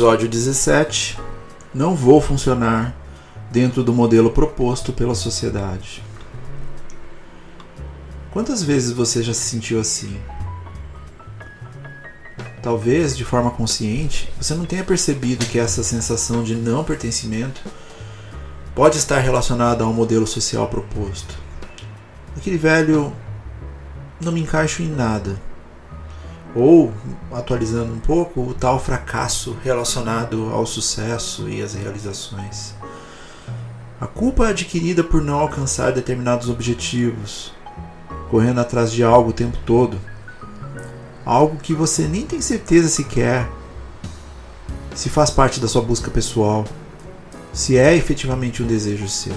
Episódio 17 Não vou funcionar dentro do modelo proposto pela sociedade. Quantas vezes você já se sentiu assim? Talvez de forma consciente você não tenha percebido que essa sensação de não pertencimento pode estar relacionada ao modelo social proposto. Aquele velho não me encaixo em nada. Ou, atualizando um pouco, o tal fracasso relacionado ao sucesso e às realizações. A culpa é adquirida por não alcançar determinados objetivos, correndo atrás de algo o tempo todo. Algo que você nem tem certeza se quer, se faz parte da sua busca pessoal, se é efetivamente um desejo seu.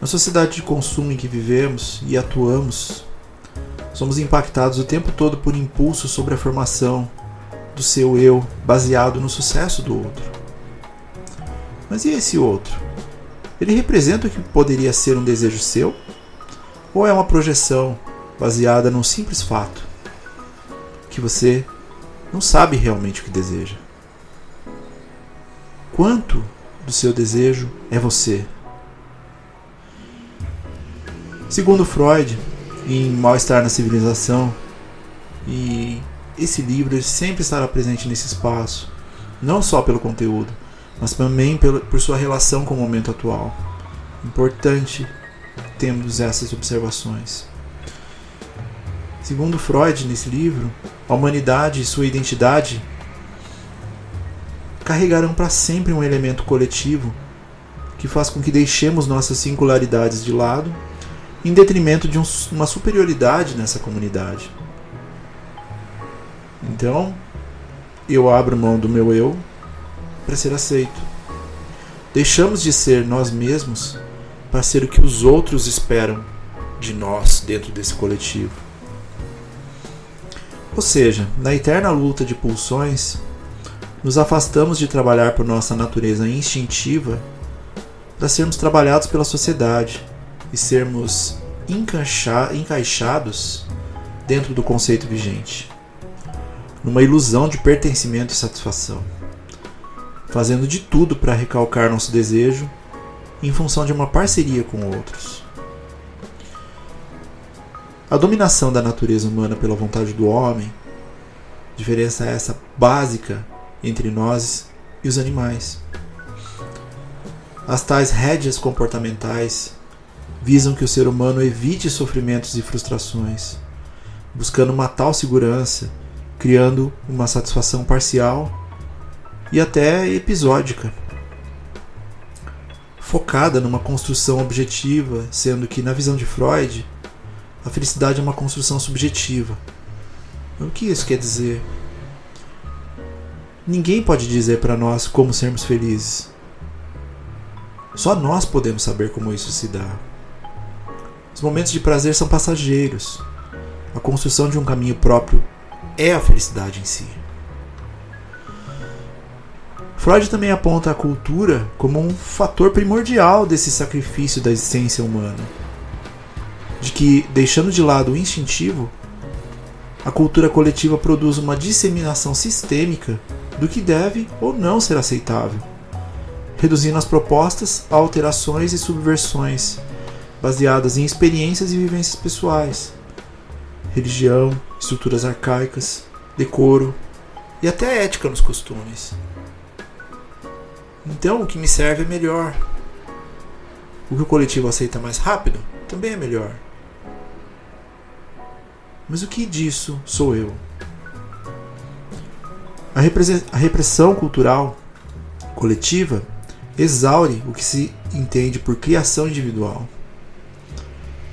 Na sociedade de consumo em que vivemos e atuamos, somos impactados o tempo todo por impulsos sobre a formação do seu eu baseado no sucesso do outro. Mas e esse outro? Ele representa o que poderia ser um desejo seu? Ou é uma projeção baseada num simples fato que você não sabe realmente o que deseja? Quanto do seu desejo é você? Segundo Freud, em Mal-Estar na Civilização, e esse livro sempre estará presente nesse espaço, não só pelo conteúdo, mas também por sua relação com o momento atual. Importante temos essas observações. Segundo Freud, nesse livro, a humanidade e sua identidade carregarão para sempre um elemento coletivo que faz com que deixemos nossas singularidades de lado em detrimento de um, uma superioridade nessa comunidade. Então, eu abro mão do meu eu para ser aceito. Deixamos de ser nós mesmos para ser o que os outros esperam de nós dentro desse coletivo. Ou seja, na eterna luta de pulsões, nos afastamos de trabalhar por nossa natureza instintiva para sermos trabalhados pela sociedade e sermos encaixados dentro do conceito vigente, numa ilusão de pertencimento e satisfação, fazendo de tudo para recalcar nosso desejo em função de uma parceria com outros. A dominação da natureza humana pela vontade do homem, diferença essa básica entre nós e os animais. As tais rédeas comportamentais visam que o ser humano evite sofrimentos e frustrações, buscando uma tal segurança, criando uma satisfação parcial e até episódica focada numa construção objetiva, sendo que, na visão de Freud, a felicidade é uma construção subjetiva. O que isso quer dizer? Ninguém pode dizer para nós como sermos felizes. Só nós podemos saber como isso se dá. Os momentos de prazer são passageiros. A construção de um caminho próprio é a felicidade em si. Freud também aponta a cultura como um fator primordial desse sacrifício da essência humana. De que, deixando de lado o instintivo, a cultura coletiva produz uma disseminação sistêmica do que deve ou não ser aceitável, reduzindo as propostas a alterações e subversões baseadas em experiências e vivências pessoais, religião, estruturas arcaicas, decoro e até ética nos costumes. Então, o que me serve é melhor. O que o coletivo aceita mais rápido também é melhor. Mas o que disso sou eu? A repressão cultural coletiva exaure o que se entende por criação individual.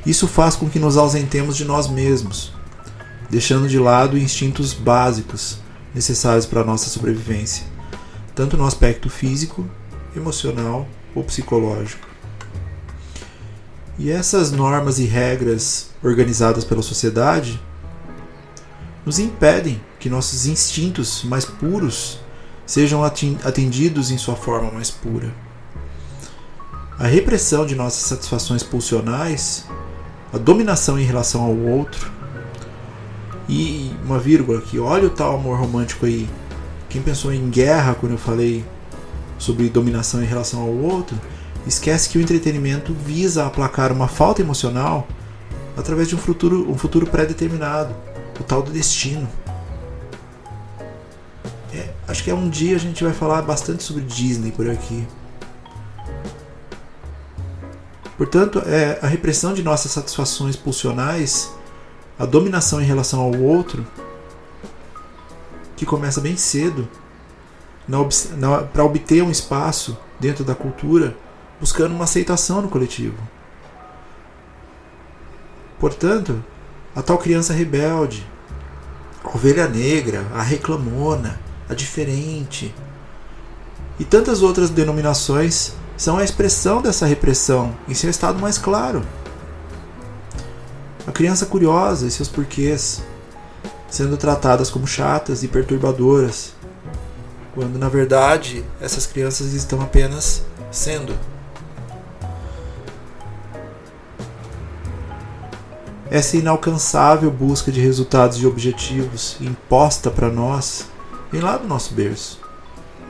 Isso faz com que nos ausentemos de nós mesmos, deixando de lado instintos básicos necessários para a nossa sobrevivência, tanto no aspecto físico, emocional ou psicológico. E essas normas e regras organizadas pela sociedade nos impedem que nossos instintos mais puros sejam atendidos em sua forma mais pura. A repressão de nossas satisfações pulsionais, a dominação em relação ao outro, e uma vírgula aqui, olha o tal amor romântico aí. Quem pensou em guerra quando eu falei sobre dominação em relação ao outro, esquece que o entretenimento visa aplacar uma falta emocional através de um futuro, um futuro pré-determinado, o tal do destino. É, acho que é um dia a gente vai falar bastante sobre Disney por aqui. Portanto, é, a repressão de nossas satisfações pulsionais a dominação em relação ao outro, que começa bem cedo, para obter um espaço dentro da cultura, buscando uma aceitação no coletivo. Portanto, a tal criança rebelde, a ovelha negra, a reclamona, a diferente e tantas outras denominações são a expressão dessa repressão em seu estado mais claro a criança curiosa e seus porquês, sendo tratadas como chatas e perturbadoras, quando na verdade essas crianças estão apenas sendo. Essa inalcançável busca de resultados e objetivos imposta para nós vem lá do nosso berço,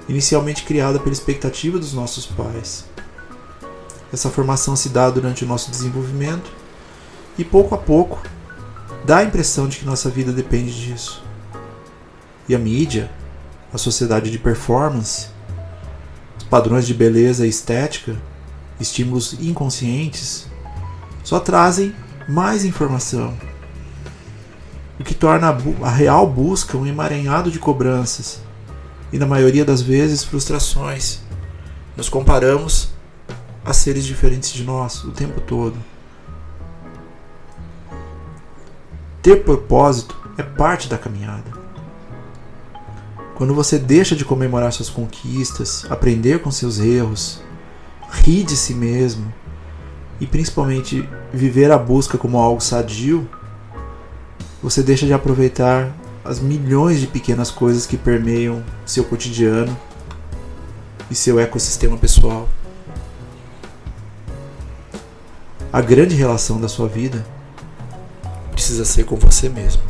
inicialmente criada pela expectativa dos nossos pais. Essa formação se dá durante o nosso desenvolvimento e pouco a pouco dá a impressão de que nossa vida depende disso. E a mídia, a sociedade de performance, os padrões de beleza e estética, estímulos inconscientes, só trazem mais informação, o que torna a real busca um emaranhado de cobranças e, na maioria das vezes, frustrações. Nos comparamos a seres diferentes de nós o tempo todo. Ter propósito é parte da caminhada. Quando você deixa de comemorar suas conquistas, aprender com seus erros, rir de si mesmo e principalmente viver a busca como algo sadio, você deixa de aproveitar as milhões de pequenas coisas que permeiam seu cotidiano e seu ecossistema pessoal. A grande relação da sua vida precisa ser com você mesmo.